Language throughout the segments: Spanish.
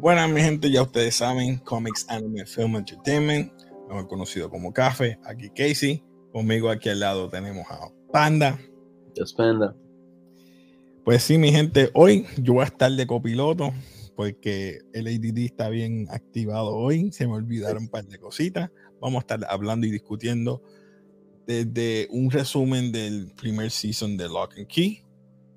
Buenas, mi gente, ya ustedes saben, Comics Anime Film Entertainment, mejor conocido como Café. Aquí Casey, conmigo aquí al lado tenemos a Panda. Yes, Panda. Pues sí, mi gente, hoy yo voy a estar de copiloto porque el ADD está bien activado hoy. Se me olvidaron un par de cositas. Vamos a estar hablando y discutiendo desde un resumen del primer season de Lock and Key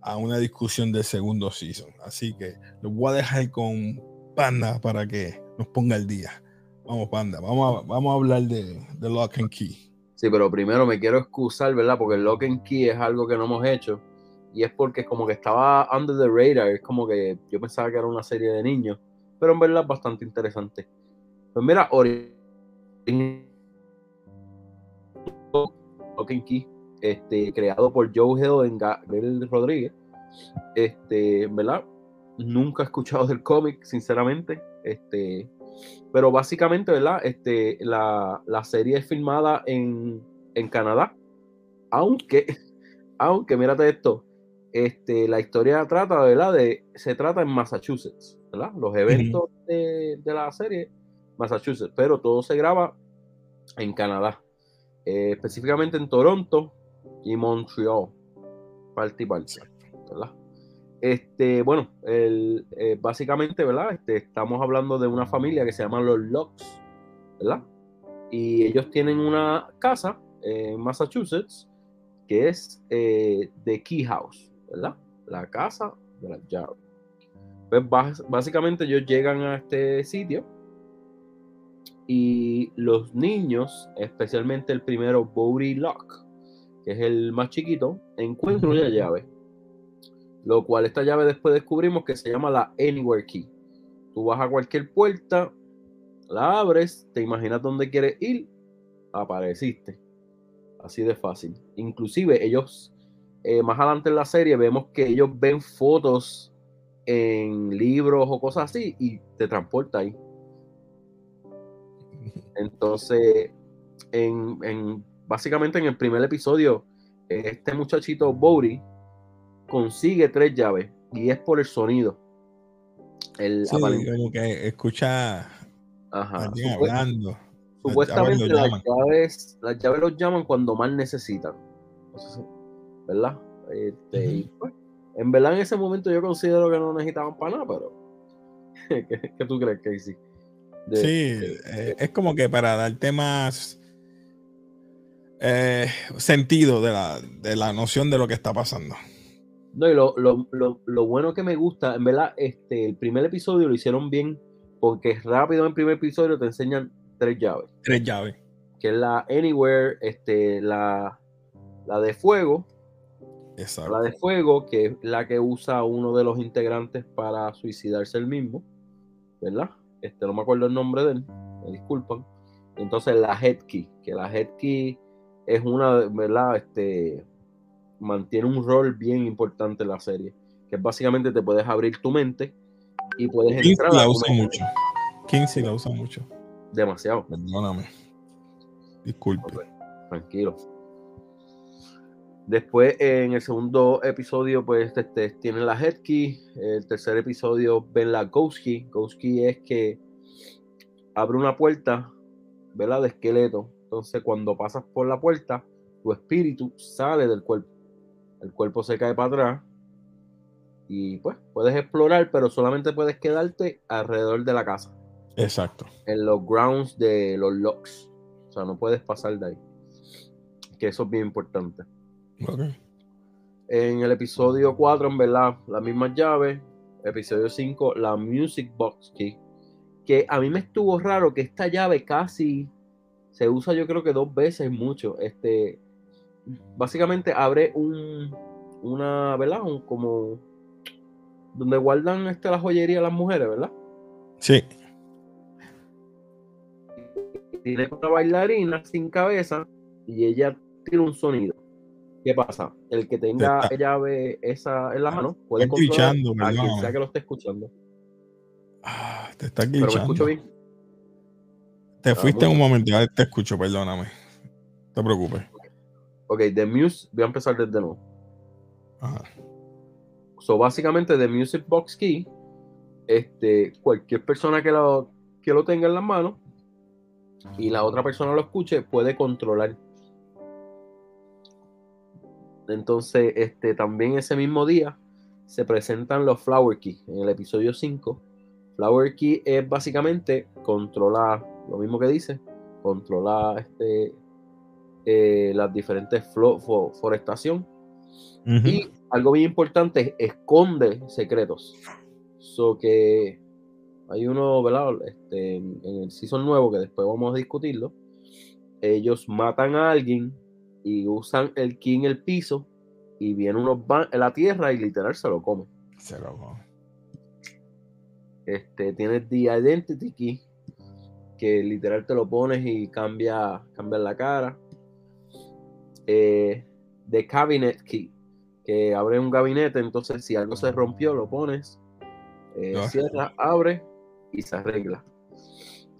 a una discusión del segundo season. Así que lo voy a dejar con Panda para que nos ponga el día. Vamos, Panda, vamos a, vamos a hablar de, de Lock and Key. Sí, pero primero me quiero excusar, ¿verdad? Porque el Lock and Key es algo que no hemos hecho. Y es porque como que estaba under the radar. Es como que yo pensaba que era una serie de niños. Pero en verdad es bastante interesante. Pues mira, Lock and Key, este, creado por Joe Hill en Gabriel Rodríguez. Este, ¿verdad? Nunca he escuchado del cómic, sinceramente. Este, pero básicamente, ¿verdad? Este, la, serie es filmada en, Canadá. Aunque, aunque, mírate esto, este, la historia trata, ¿verdad? De, se trata en Massachusetts, ¿verdad? Los eventos de, la serie, Massachusetts, pero todo se graba en Canadá. Eh, específicamente en Toronto y Montreal. Parte y parte, ¿verdad? Este, bueno, el, eh, básicamente, ¿verdad? Este, estamos hablando de una familia que se llama los Locks, ¿verdad? Y ellos tienen una casa en Massachusetts que es eh, The Key House, ¿verdad? La casa de las llaves. Pues básicamente ellos llegan a este sitio y los niños, especialmente el primero, Bowry Lock, que es el más chiquito, encuentran una llave lo cual esta llave después descubrimos que se llama la Anywhere Key. Tú vas a cualquier puerta, la abres, te imaginas dónde quieres ir, apareciste. Así de fácil. Inclusive ellos, eh, más adelante en la serie, vemos que ellos ven fotos en libros o cosas así y te transporta ahí. Entonces, en, básicamente en el primer episodio, este muchachito Bowry consigue tres llaves y es por el sonido. El sí, como que escucha Ajá. hablando. Supuestamente las llaves, las llaves, los llaman cuando más necesitan. ¿Verdad? Este, pues, en verdad en ese momento yo considero que no necesitaban para nada, pero ¿qué, tú crees, Casey? sí, eh, es como que para darte más eh, sentido de la, de la noción de lo que está pasando. No, y lo, bueno que me gusta, en verdad, este, el primer episodio lo hicieron bien, porque rápido en el primer episodio te enseñan tres llaves. Tres llaves. Que es la Anywhere, este, la, la de fuego. Exacto. La de fuego, que es la que usa uno de los integrantes para suicidarse el mismo. ¿Verdad? Este, no me acuerdo el nombre de él, me disculpan. Entonces la Head Key, que la Head Key es una, ¿verdad? Este, mantiene un rol bien importante en la serie, que básicamente te puedes abrir tu mente y puedes entrar. la usa mucho. Kinsey la usa mucho. Demasiado. Perdóname. Disculpe. tranquilo. Después, en el segundo episodio, pues este, tiene la Head Key. El tercer episodio ven la Ghost Key. Ghost Key es que abre una puerta, ¿verdad? De esqueleto. Entonces, cuando pasas por la puerta, tu espíritu sale del cuerpo el cuerpo se cae para atrás y pues puedes explorar, pero solamente puedes quedarte alrededor de la casa. Exacto. En los grounds de los locks. O sea, no puedes pasar de ahí. Que eso es bien importante. En el episodio 4, en verdad, la misma llave. Episodio 5, la Music Box Key. Que a mí me estuvo raro que esta llave casi se usa, yo creo que dos veces mucho. Este, básicamente abre un, una, ¿verdad? Un, como donde guardan este, la joyería las mujeres, ¿verdad? Sí. Tiene una bailarina sin cabeza y ella emitir un sonido. ¿Qué pasa? El que tenga Está- llave esa en la mano puede Está controlar glitchando, a quien perdóname. sea que lo esté escuchando. Ah, te estás Pero me glitchando. escucho bien. Te fuiste muy un momento, ya te escucho, perdóname. No te preocupes. Ok, The Muse, voy a empezar desde nuevo. Ajá. So, básicamente, The Music Box Key, este, cualquier persona que lo, que lo tenga en las manos y la otra persona lo escuche, puede controlar. Entonces, este, también ese mismo día se presentan los Flower Key en el episodio 5. Flower Key es básicamente controlar, lo mismo que dice, controlar este, eh, las diferentes flo- fo- forestación y algo bien importante, esconde secretos. So que hay uno, ¿verdad? Este, en, en el season nuevo, que después vamos a discutirlo. Ellos matan a alguien y usan el ki en el piso y viene unos van en la tierra y literal se lo come. Se lo come. Este, tienes The Identity Key, que literal te lo pones y cambia, cambia la cara. Eh, The Cabinet Key, que abre un gabinete, entonces si algo se rompió, lo pones, eh, Ah. cierra, abre y se arregla.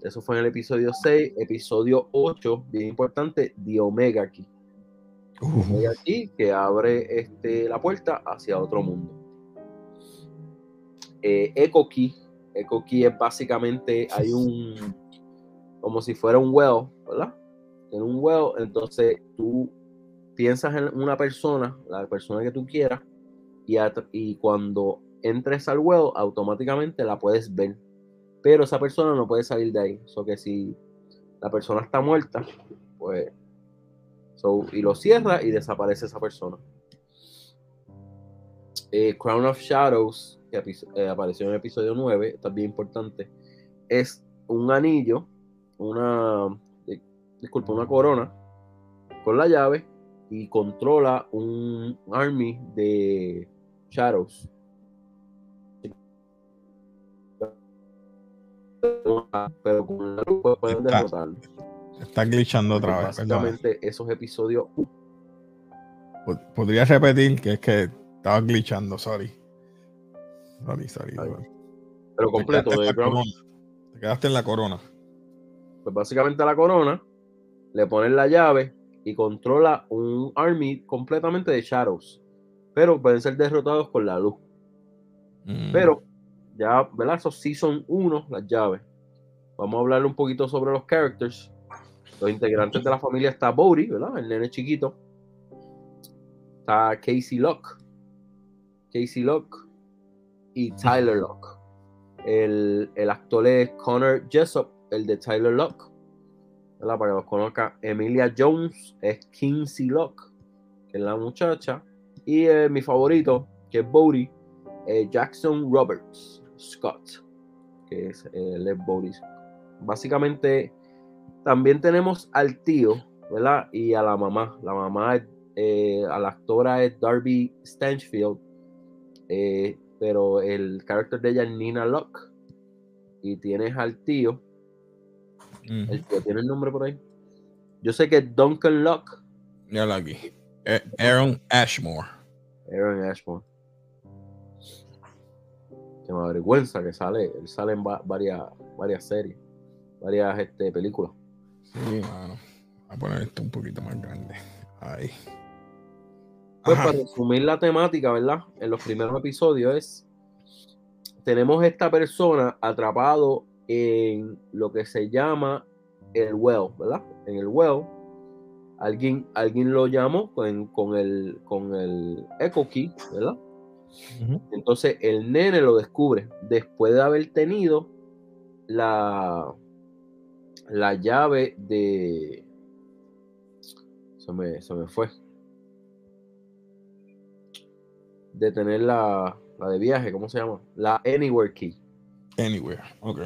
Eso fue en el episodio 6. Episodio 8, bien importante, The Omega Key. Omega Key que abre este, la puerta hacia otro mundo. Eh, Echo Key. Echo Key es básicamente, hay un, como si fuera un well, ¿verdad? En un well, entonces tú piensas en una persona, la persona que tú quieras, y, cuando entres al well, automáticamente la puedes ver. Pero esa persona no puede salir de ahí. O que si la persona está muerta, pues. so, y lo cierra y desaparece esa persona. Eh, Crown of Shadows, que eh, apareció en el episodio 9, esto es bien importante. Es un anillo, una. di- disculpa, una corona con la llave y controla un army de Shadows. Pero con la luz pueden Está- derrotarlo. Está glitchando otra vez. Básicamente, esos episodios. Pod- Podría repetir que es que estaba glitchando, sorry. Sorry, sorry. Pero Te completo, quedaste Crown corona. Te quedaste en la corona. pues básicamente a la corona, le ponen la llave y controla un army completamente de shadows. Pero pueden ser derrotados con la luz. Mm. Pero ya, ¿verdad? Esos sí son uno, las llaves. Vamos a hablar un poquito sobre los characters. Los integrantes de la familia está Bodhi, ¿verdad? El nene chiquito. Está Casey Locke. Casey Locke y Tyler Locke. El, el actor es Connor Jessup, el de Tyler Locke. Para que los conozca, Emilia Jones es Kinsey Locke, que es la muchacha. Y eh, mi favorito, que es Bodhi, eh, Jackson Roberts Scott, que es el es Bodhi. Básicamente, también tenemos al tío, ¿verdad? Y a la mamá. La mamá, eh, a la actora es Darby Stanchfield, eh, pero el carácter de ella es Nina Locke. Y tienes al tío, Ujú. el tío tiene el nombre por ahí. Yo sé que es Duncan Locke, Míralo aquí. Eh, Aaron Ashmore. Aaron Ashmore. Que me avergüenza que sale, él sale en va- varias, varias series, varias este, películas. Sí, mano. Voy a poner esto un poquito más grande. Ahí. Pues Ajá. para resumir la temática, ¿verdad? En los primeros episodios es, tenemos esta persona atrapado en lo que se llama el well, ¿verdad? En el well, alguien, alguien lo llamó con, con el, con el echo key, ¿verdad? Entonces el nene lo descubre después de haber tenido la, la llave de... Se me, se me fue. De tener la, la de viaje, ¿cómo se llama? La Anywhere Key. Anywhere. Ok.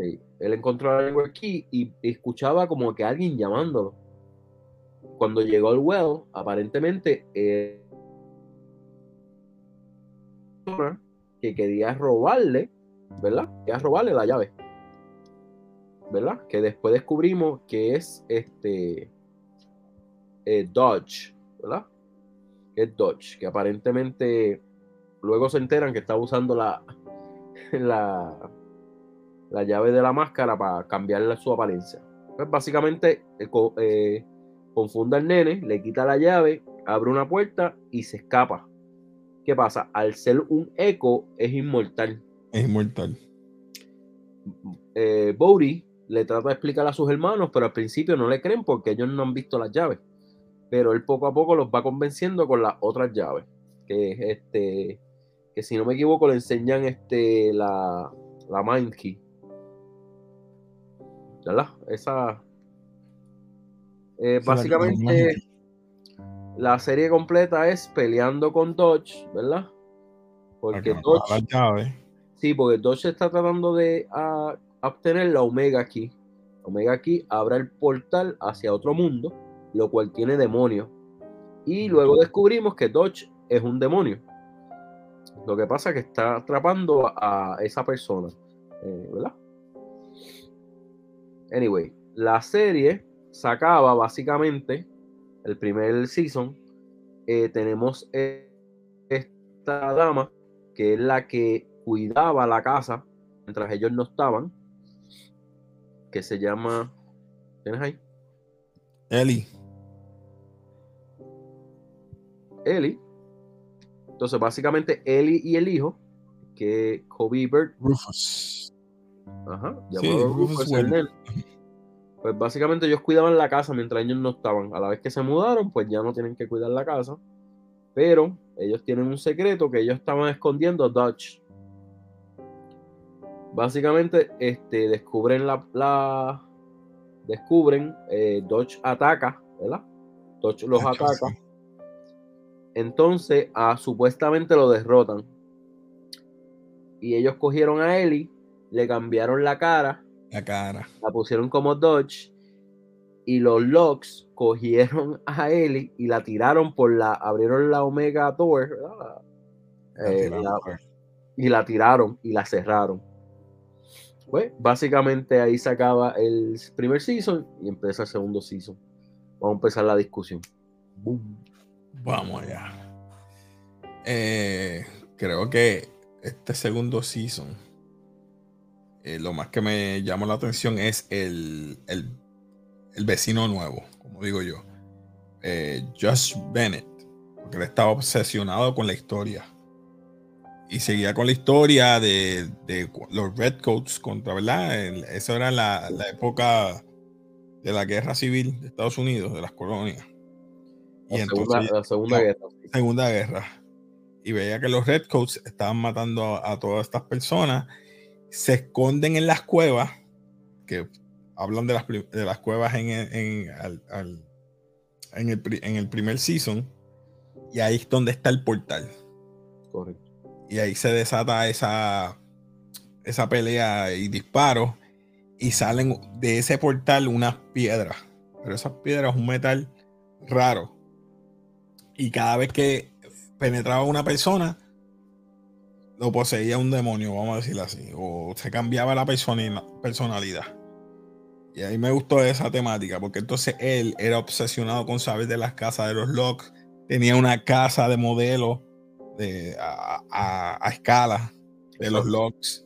Sí. Él encontró la Anywhere Key y escuchaba como que alguien llamándolo. Cuando llegó al well, aparentemente eh, que quería robarle, ¿verdad? Quería robarle la llave. ¿Verdad? Que después descubrimos que es este eh, Dodge, ¿verdad? Que es Dodge, que aparentemente luego se enteran que está usando la, la, la llave de la máscara para cambiarle su apariencia. Pues básicamente eh, confunde al nene, le quita la llave, abre una puerta y se escapa. ¿Qué pasa? Al ser un eco, es inmortal. Es inmortal. Eh, le trata de explicar a sus hermanos, pero al principio no le creen porque ellos no han visto las llaves. Pero él poco a poco los va convenciendo con las otras llaves. Que es este. Que si no me equivoco, le enseñan este la, la Mind Key. ¿Verdad? Esa. Eh, básicamente, la serie completa es peleando con Dodge, ¿verdad? Porque Dodge. Sí, porque Dodge está tratando de ah, obtener la Omega Key. Omega Key abre el portal hacia otro mundo, lo cual tiene demonios. Y luego descubrimos que Dodge es un demonio. Lo que pasa es que está atrapando a esa persona, eh, ¿verdad? Anyway, la serie se acaba básicamente, el primer season, eh, tenemos esta dama que es la que cuidaba la casa mientras ellos no estaban que se llama. ¿Tienes ahí? Eli. Eli. Entonces, básicamente, Eli y el hijo, que Kobe Bird. Rufus. Ajá, llamado Rufus, Pues básicamente ellos cuidaban la casa mientras ellos no estaban. A la vez que se mudaron, pues ya no tienen que cuidar la casa. Pero ellos tienen un secreto que ellos estaban escondiendo Dutch. Básicamente, este, descubren la, descubren, eh, Dodge ataca, ¿verdad? Dodge los ataca. Entonces, a, supuestamente lo derrotan. Y ellos cogieron a Ellie, le cambiaron la cara. La cara. La pusieron como Dodge. Y los Locks cogieron a Ellie y la tiraron por la. Abrieron la Omega Door. Eh, y la tiraron y la cerraron. Pues básicamente ahí se acaba el primer season y empieza el segundo season. Vamos a empezar la discusión. Vamos allá. Eh, creo que este segundo season, eh, lo más que me llamó la atención es el, vecino nuevo, como digo yo. Eh, Josh Bennett, porque él estaba obsesionado con la historia y seguía con la historia de, los Redcoats contra, ¿verdad? Esa era la, época de la guerra civil de Estados Unidos, de las colonias. Y la, entonces, la segunda guerra. Segunda guerra. Y veía que los Redcoats estaban matando a, todas estas personas. Se esconden en las cuevas, que hablan de las, de las cuevas en, en, en, el, en el primer season. Y ahí es donde está el portal. Correcto y ahí se desata esa, esa pelea y disparos y salen de ese portal unas piedras. Pero esas piedras un metal raro. Y cada vez que penetraba una persona, lo poseía un demonio, vamos a decirlo así. O se cambiaba la personalidad. Y ahí me gustó esa temática, porque entonces él era obsesionado con saber de las casas de los Locks. Tenía una casa de modelo a, escala de los Locks.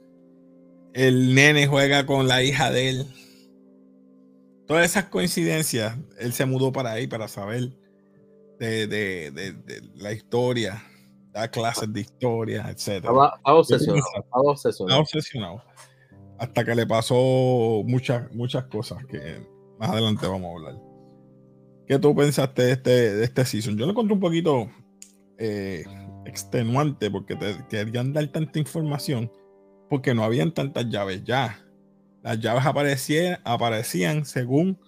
El nene juega con la hija de él. Todas esas coincidencias, él se mudó para ahí para saber de, la historia, da clases de historia, etc. Estaba, obsesionado, obsesionado. Hasta que le pasó muchas, muchas cosas que más adelante vamos a hablar. ¿Qué tú pensaste de este, de este season? Yo lo encontré un poquito eh, extenuante porque te querían dar tanta información porque no habían tantas llaves ya. Las llaves aparecían, aparecían según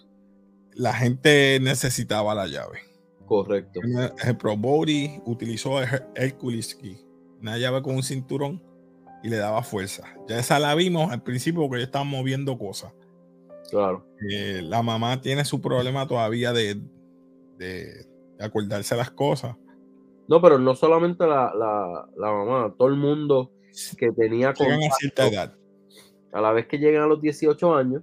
la gente necesitaba la llave. Correcto. El Pro Body utilizó el Hercules una llave con un cinturón y le daba fuerza. Ya esa la vimos al principio porque ellos estaban moviendo cosas. Claro. Eh, la mamá tiene su problema todavía de, de, acordarse las cosas no, pero no solamente la, mamá, todo el mundo que tenía contacto, a la vez que llegan a los 18 años,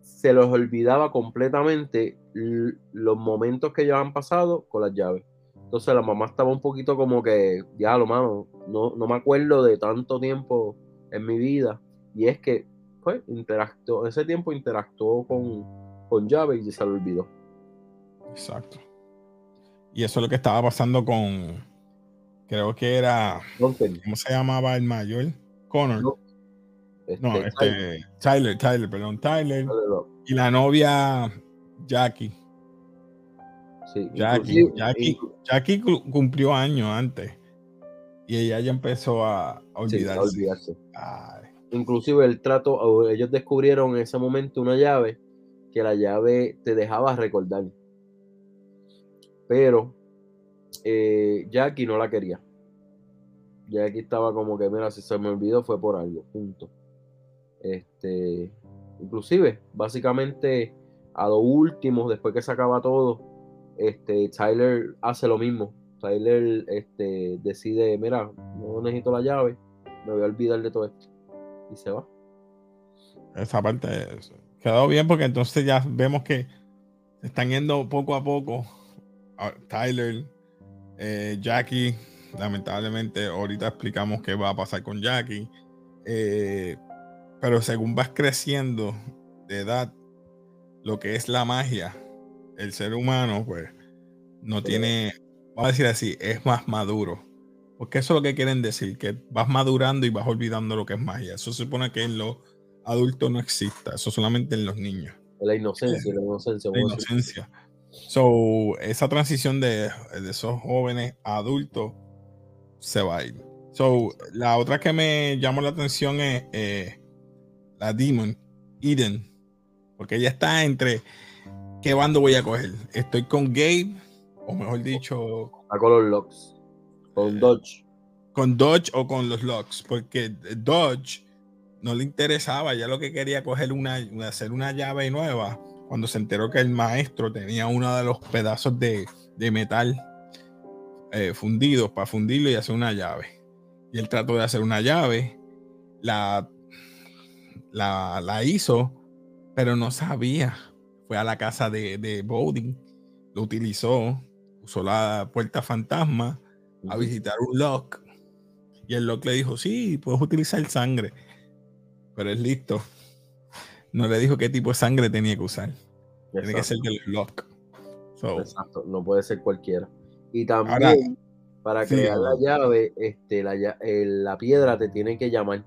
se los olvidaba completamente los momentos que ya han pasado con las llaves. Entonces la mamá estaba un poquito como que, ya lo mano, no, no me acuerdo de tanto tiempo en mi vida. Y es que, pues, interactuó, ese tiempo interactuó con, con llave y se lo olvidó. Exacto. Y eso es lo que estaba pasando con, creo que era, ¿cómo se llamaba el mayor? Connor. No, este, este Tyler. Tyler, perdón, Tyler. Y la novia Jackie. Sí, Jackie, Jackie, Jackie, cumplió años antes y ella ya empezó a, olvidarse. Inclusive el trato, ellos descubrieron en ese momento una llave que la llave te dejaba recordar. Pero eh, Jackie no la quería. Jackie estaba como que, mira, si se me olvidó fue por algo, punto. Este, inclusive, básicamente a lo último, después que se acaba todo, este, Tyler hace lo mismo. Tyler este, decide, mira, no necesito la llave, me voy a olvidar de todo esto. Y se va. Esa parte quedó bien porque entonces ya vemos que están yendo poco a poco. Tyler, eh, Jackie, lamentablemente ahorita explicamos qué va a pasar con Jackie. Eh, pero según vas creciendo de edad, lo que es la magia, el ser humano, pues, no tiene, vamos a decir así, es más maduro. Porque eso es lo que quieren decir, que vas madurando y vas olvidando lo que es magia. Eso se supone que en los adultos no exista, eso solamente en los niños. La inocencia, la inocencia. La inocencia. So, esa transición de, de, esos jóvenes a adultos se va a ir. So, la otra que me llamó la atención es eh, la Demon, Eden, porque ella está entre qué bando voy a coger. Estoy con Gabe, o mejor dicho. A con los Locks. Con Dodge. Con Dodge o con los Locks. Porque Dodge no le interesaba. Ya lo que quería coger una, hacer una llave nueva. Cuando se enteró que el maestro tenía uno de los pedazos de, metal eh, fundidos para fundirlo y hacer una llave. Y él trató de hacer una llave. La, la, la hizo pero no sabía. Fue a la casa de, de Bowden, lo utilizó, usó la puerta fantasma a visitar un lock. Y el lock le dijo, sí, puedes utilizar sangre, pero es listo. No le dijo qué tipo de sangre tenía que usar. Tiene que ser del lock. Exacto, no puede ser cualquiera. Y también, para crear la llave, este, la, la, piedra te tiene que llamar.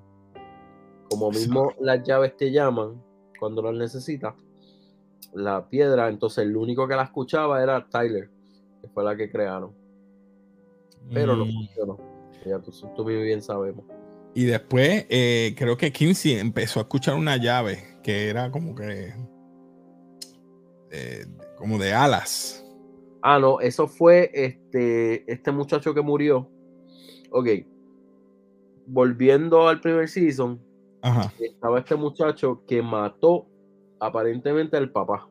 Como mismo las llaves te llaman, cuando las necesita, la piedra, entonces el único que la escuchaba era Tyler, que fue la que crearon. Pero no mm. funcionó. Ya tú, tú bien sabemos. Y después eh, creo que Kinsey empezó a escuchar una llave que era como que como de alas. Ah, no, eso fue este, este muchacho que murió. Ok. Volviendo al primer season, estaba este muchacho que mató aparentemente al papá.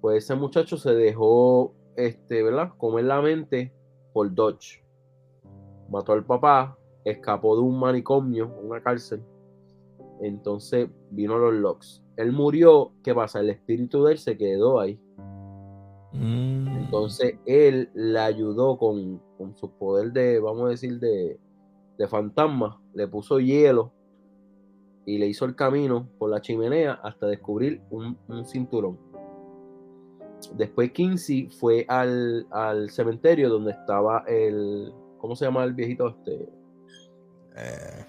Pues ese muchacho se dejó, este, ¿verdad? Comer la mente por Dodge. Mató al papá, escapó de un manicomio, una cárcel. Entonces vino los locks. Él murió, ¿qué pasa? El espíritu de él se quedó ahí. Mm. Entonces él le ayudó con, su poder de, vamos a decir, de, de fantasma. Le puso hielo y le hizo el camino por la chimenea hasta descubrir un, cinturón. Después Kinsey fue al, cementerio donde estaba el. ¿Cómo se llama el viejito este? Eh,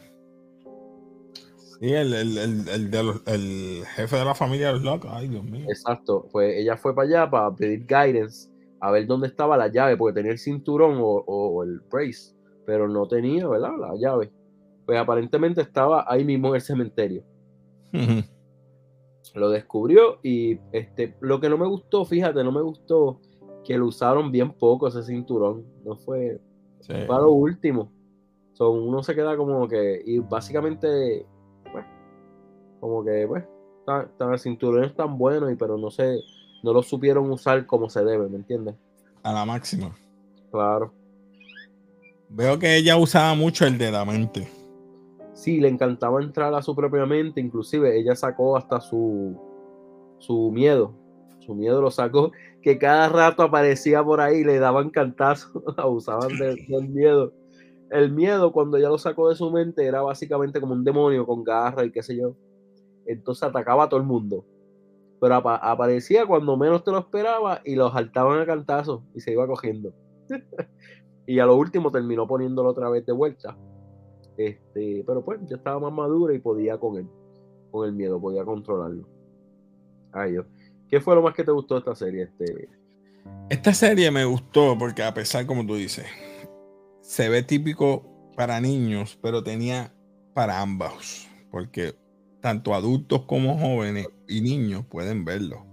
sí, el, el, jefe de la familia de los locos. Ay, Dios mío. Exacto. Pues ella fue para allá para pedir guidance, a ver dónde estaba la llave, porque tenía el cinturón o, o el brace, pero no tenía, ¿verdad? La llave pues aparentemente estaba ahí mismo en el cementerio. Lo descubrió y este, lo que no me gustó, fíjate, no me gustó que lo usaron bien poco ese cinturón. No fue para lo último. uno se queda como que, y básicamente, pues, como que, pues, tan, el cinturón es tan bueno, y, pero no sé, no lo supieron usar como se debe, ¿me entiendes? A la máxima. Claro. Veo que ella usaba mucho el de la mente sí, le encantaba entrar a su propia mente, inclusive ella sacó hasta su, su miedo, su miedo lo sacó, que cada rato aparecía por ahí, le daban cantazos, abusaban del miedo. El miedo, cuando ya lo sacó de su mente, era básicamente como un demonio con garra y qué sé yo. Entonces atacaba a todo el mundo. Pero aparecía cuando menos te lo esperaba y los saltaban a cantazos y se iba cogiendo. y a lo último terminó poniéndolo otra vez de vuelta. Este, pero pues ya estaba más madura y podía con él, con el miedo, podía controlarlo. Ay, Dios. ¿Qué fue lo más que te gustó de esta serie? Este... Esta serie me gustó porque a pesar, como tú dices, se ve típico para niños, pero tenía para ambos, porque tanto adultos como jóvenes y niños pueden verlo.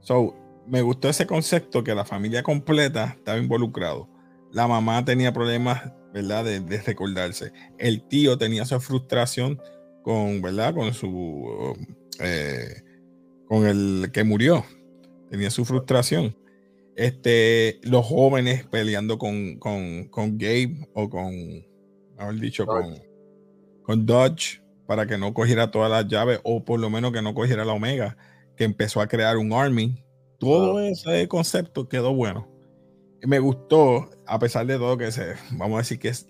So, me gustó ese concepto que la familia completa estaba involucrado. La mamá tenía problemas, ¿verdad? De, recordarse. El tío tenía su frustración con, ¿verdad? Con su, eh, con el que murió. Tenía su frustración. Este, los jóvenes peleando con, con, con Gabe o con, haber dicho, con, con Dodge para que no cogiera todas las llaves o por lo menos que no cogiera la Omega, que empezó a crear un army. Todo ese concepto quedó bueno. Me gustó, a pesar de todo que se, vamos a decir que es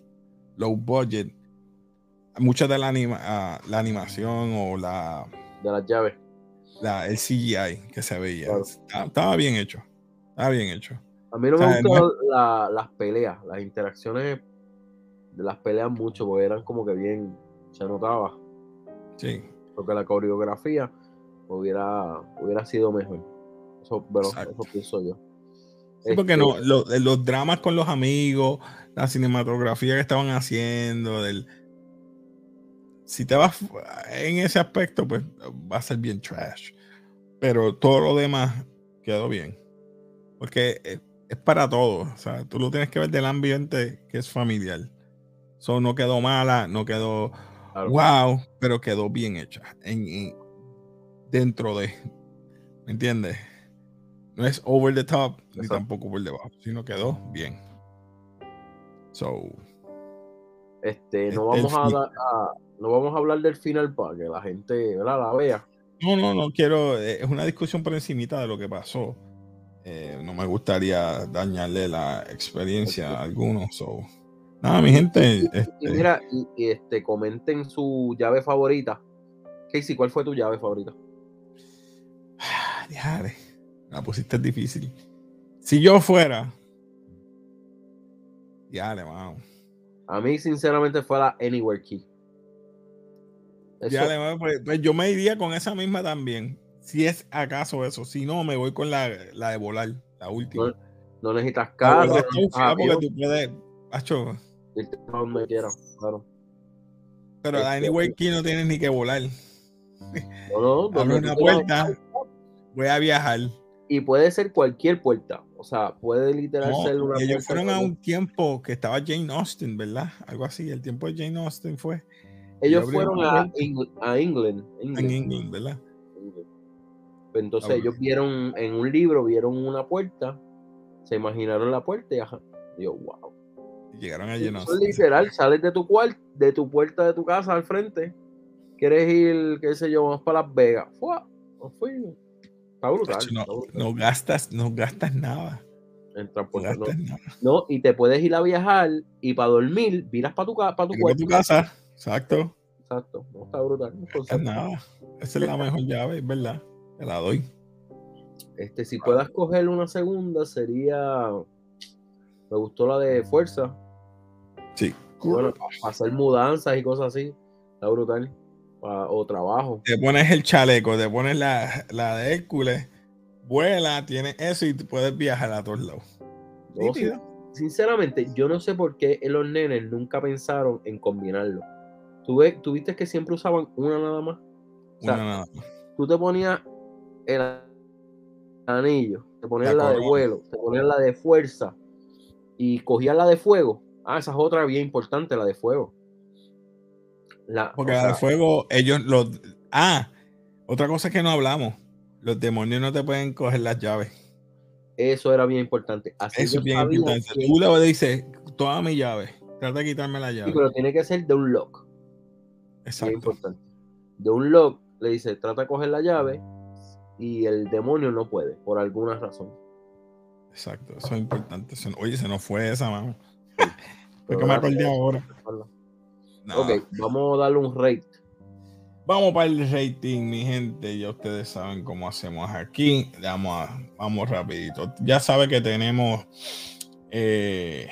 low budget, mucha de la, anima, ah, la animación o la... De las llaves. La, el CGI que se veía. Estaba bien hecho. Ah, bien hecho. A mí no me gustan las peleas, las interacciones de las peleas mucho, porque eran como que bien, se notaba. Sí. Porque la coreografía hubiera, hubiera sido mejor. Eso, pero, eso pienso yo. Sí, porque no, este los dramas con los amigos, la cinematografía que estaban haciendo, del, si te vas en ese aspecto, pues va a ser bien trash. Pero todo lo demás quedó bien. Porque es, para todos. O sea, tú lo tienes que ver del ambiente que es familiar. Eso no quedó mala, no quedó wow, pero quedó bien hecha. En, dentro de. ¿Me entiendes? No es over the top ni tampoco por debajo, sino quedó bien. So. Este, no vamos a, no vamos a hablar del final para que la gente la vea. No, no, no quiero. Eh, es una discusión por encimita de lo que pasó. Eh, no me gustaría dañarle la experiencia a algunos. Nada, mi gente. Y, este mira, y, este, comenten su llave favorita. Casey, ¿cuál fue tu llave favorita? Ah, la pusiste difícil. Si yo fuera. Diale, vamos. A mí, sinceramente, fue la Anywhere Key. Ya, pues, pues, yo me iría con esa misma también. Si es acaso eso. Si no, me voy con la, la de volar, la última. No, necesitas carro. Ah, porque tú puedes. Acho. donde quieras, claro. Pero la este, Anyway Key no tienes ni que volar. No, no, Abro una puerta, voy a viajar. Y puede ser cualquier puerta. O sea, puede literal ser una Ellos fueron a un tiempo que estaba Jane Austen, ¿verdad? Algo así. El tiempo de Jane Austen fue. Ellos fueron a, a England, En England, ¿verdad? Pues entonces ellos vieron en un libro, vieron una puerta, se imaginaron la puerta y ajá. yo, wow. llegaron a llenar. literal, sales de tu cuarto, de tu puerta de tu casa al frente, quieres ir, qué sé yo, vamos para Las Vegas. ¡Fua! No fui. Está brutal, no, gastas, no gastas nada. En transporte, no, nada. no, y te puedes ir a viajar y para dormir, miras para tu, para tu cuarto. tu casa, exacto. Exacto, no está brutal. No nada. Esa es la mejor llave, es verdad. Te la doy. Este, si puedas coger una segunda, sería. Me gustó la de fuerza. Sí. Bueno, hacer mudanzas y cosas así. Está brutal. O trabajo. Te pones el chaleco, te pones la, la de Hércules, vuela, tienes eso y puedes viajar a todos lados. sinceramente, yo no sé por qué los nenes nunca pensaron en combinarlo. ¿Tú, ¿Tú viste que siempre usaban una nada más? una nada más. Tú te ponías el anillo, te ponían la, de vuelo, te ponían la de fuerza y cogían la de fuego. Ah, esa es otra bien importante, la de fuego. La, Porque la de fuego, ellos los. Ah, otra cosa que no hablamos. Los demonios no te pueden coger las llaves. Eso era bien importante. Eso es bien importante. Tú le dices, toda mi llave. Trata de quitarme la llave. pero tiene que ser de un lock. Exacto. importante. De un lock le dice, trata de coger la llave y el demonio no puede, por alguna razón. Exacto, eso es importante. Oye, se nos fue esa, mano. Porque me acordé ahora. Ok, vamos a darle un rate. Vamos para el rating, mi gente. Ya ustedes saben cómo hacemos aquí. Vamos, vamos rapidito. Ya sabe que tenemos... Eh,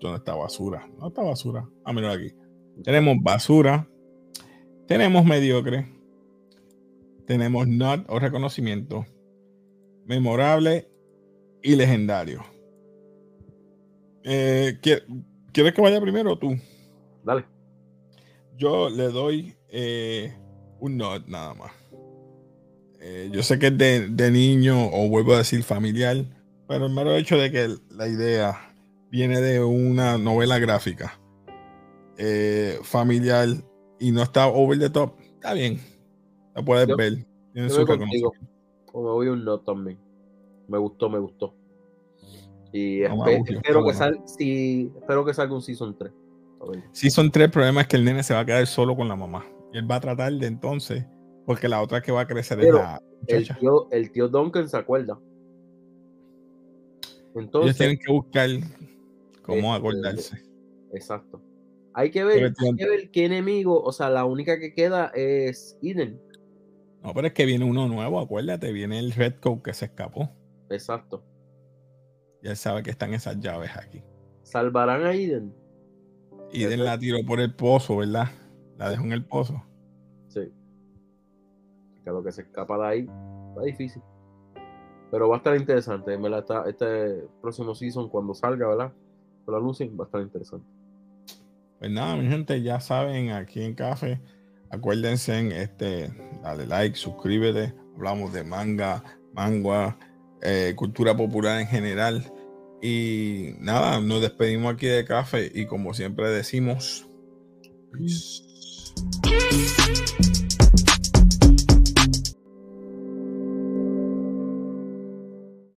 ¿Dónde está basura? ¿Dónde está basura? Ah, mira aquí. Tenemos basura. Tenemos mediocre. Tenemos not o reconocimiento. Memorable y legendario. Eh, ¿Quieres que vaya primero o tú? Dale. Yo le doy eh, un not nada más. Eh, yo sé que es de, niño o vuelvo a decir familiar, pero el mero hecho de que la idea viene de una novela gráfica familiar y no está over the top, está bien. La puedes ver. Tiene su me voy un not también. Me gustó, me gustó. Y espero, que salga, espero que salga un Season 3. Season 3, el problema es que el nene se va a quedar solo con la mamá. Y él va a tratar de entonces, porque la otra que va a crecer es la el tío, el tío Duncan se acuerda. Entonces, Ellos tienen que buscar cómo este, acordarse. Exacto. Hay que, ver, hay que ver qué enemigo, o sea, la única que queda es Eden. No, pero es que viene uno nuevo, acuérdate, viene el Red Coat que se escapó. Exacto. Y él sabe que están esas llaves aquí. ¿Salvarán a Eden? Eden la tiró por el pozo, ¿verdad? La dejó en el pozo. Sí. Que lo que se escapa de ahí está difícil. Pero va a estar interesante. este próximo season, cuando salga, ¿verdad? Con la luz, va a estar interesante. Pues nada, mi gente, ya saben, aquí en Café, acuérdense en este, dale like, suscríbete. Hablamos de manga, manga, eh, cultura popular en general. Y nada, nos despedimos aquí de café y como siempre decimos, peace.